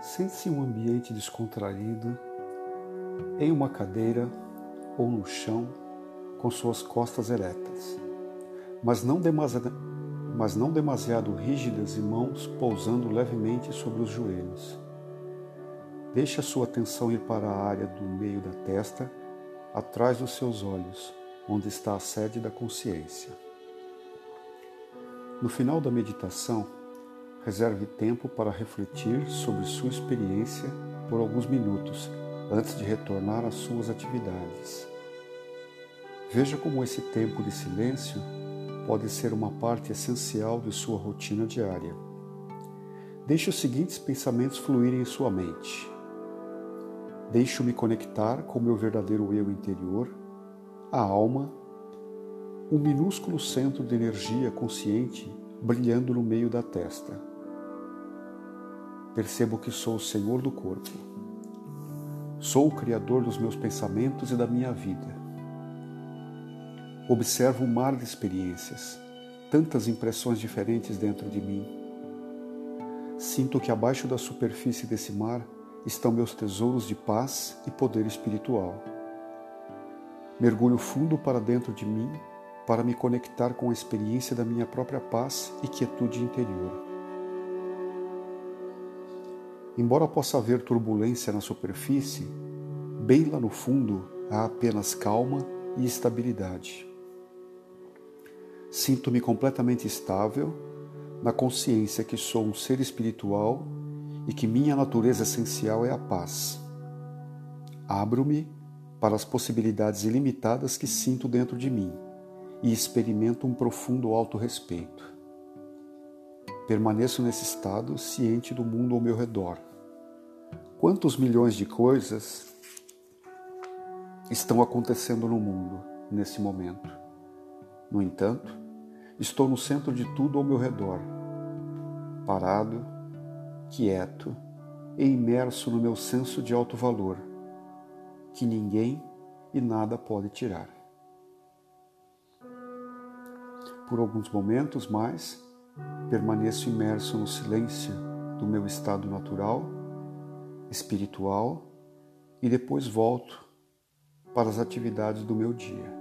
Sente-se em um ambiente descontraído, em uma cadeira ou no chão, com suas costas eretas, mas não, mas não demasiado rígidas e mãos pousando levemente sobre os joelhos. Deixe a sua atenção ir para a área do meio da testa, atrás dos seus olhos, onde está a sede da consciência. No final da meditação, Reserve tempo para refletir sobre sua experiência por alguns minutos antes de retornar às suas atividades. Veja como esse tempo de silêncio pode ser uma parte essencial de sua rotina diária. Deixe os seguintes pensamentos fluírem em sua mente. Deixo-me conectar com meu verdadeiro eu interior, a alma, um minúsculo centro de energia consciente brilhando no meio da testa percebo que sou o Senhor do corpo. Sou o Criador dos meus pensamentos e da minha vida. Observo um mar de experiências, tantas impressões diferentes dentro de mim. Sinto que abaixo da superfície desse mar estão meus tesouros de paz e poder espiritual. Mergulho fundo para dentro de mim para me conectar com a experiência da minha própria paz e quietude interior. Embora possa haver turbulência na superfície, bem lá no fundo há apenas calma e estabilidade. Sinto-me completamente estável na consciência que sou um ser espiritual e que minha natureza essencial é a paz. Abro-me para as possibilidades ilimitadas que sinto dentro de mim e experimento um profundo autorrespeito. Permaneço nesse estado ciente do mundo ao meu redor Quantos milhões de coisas estão acontecendo no mundo nesse momento? No entanto, estou no centro de tudo ao meu redor, parado, quieto e imerso no meu senso de alto valor, que ninguém e nada pode tirar. Por alguns momentos mais, permaneço imerso no silêncio do meu estado natural espiritual e depois volto para as atividades do meu dia.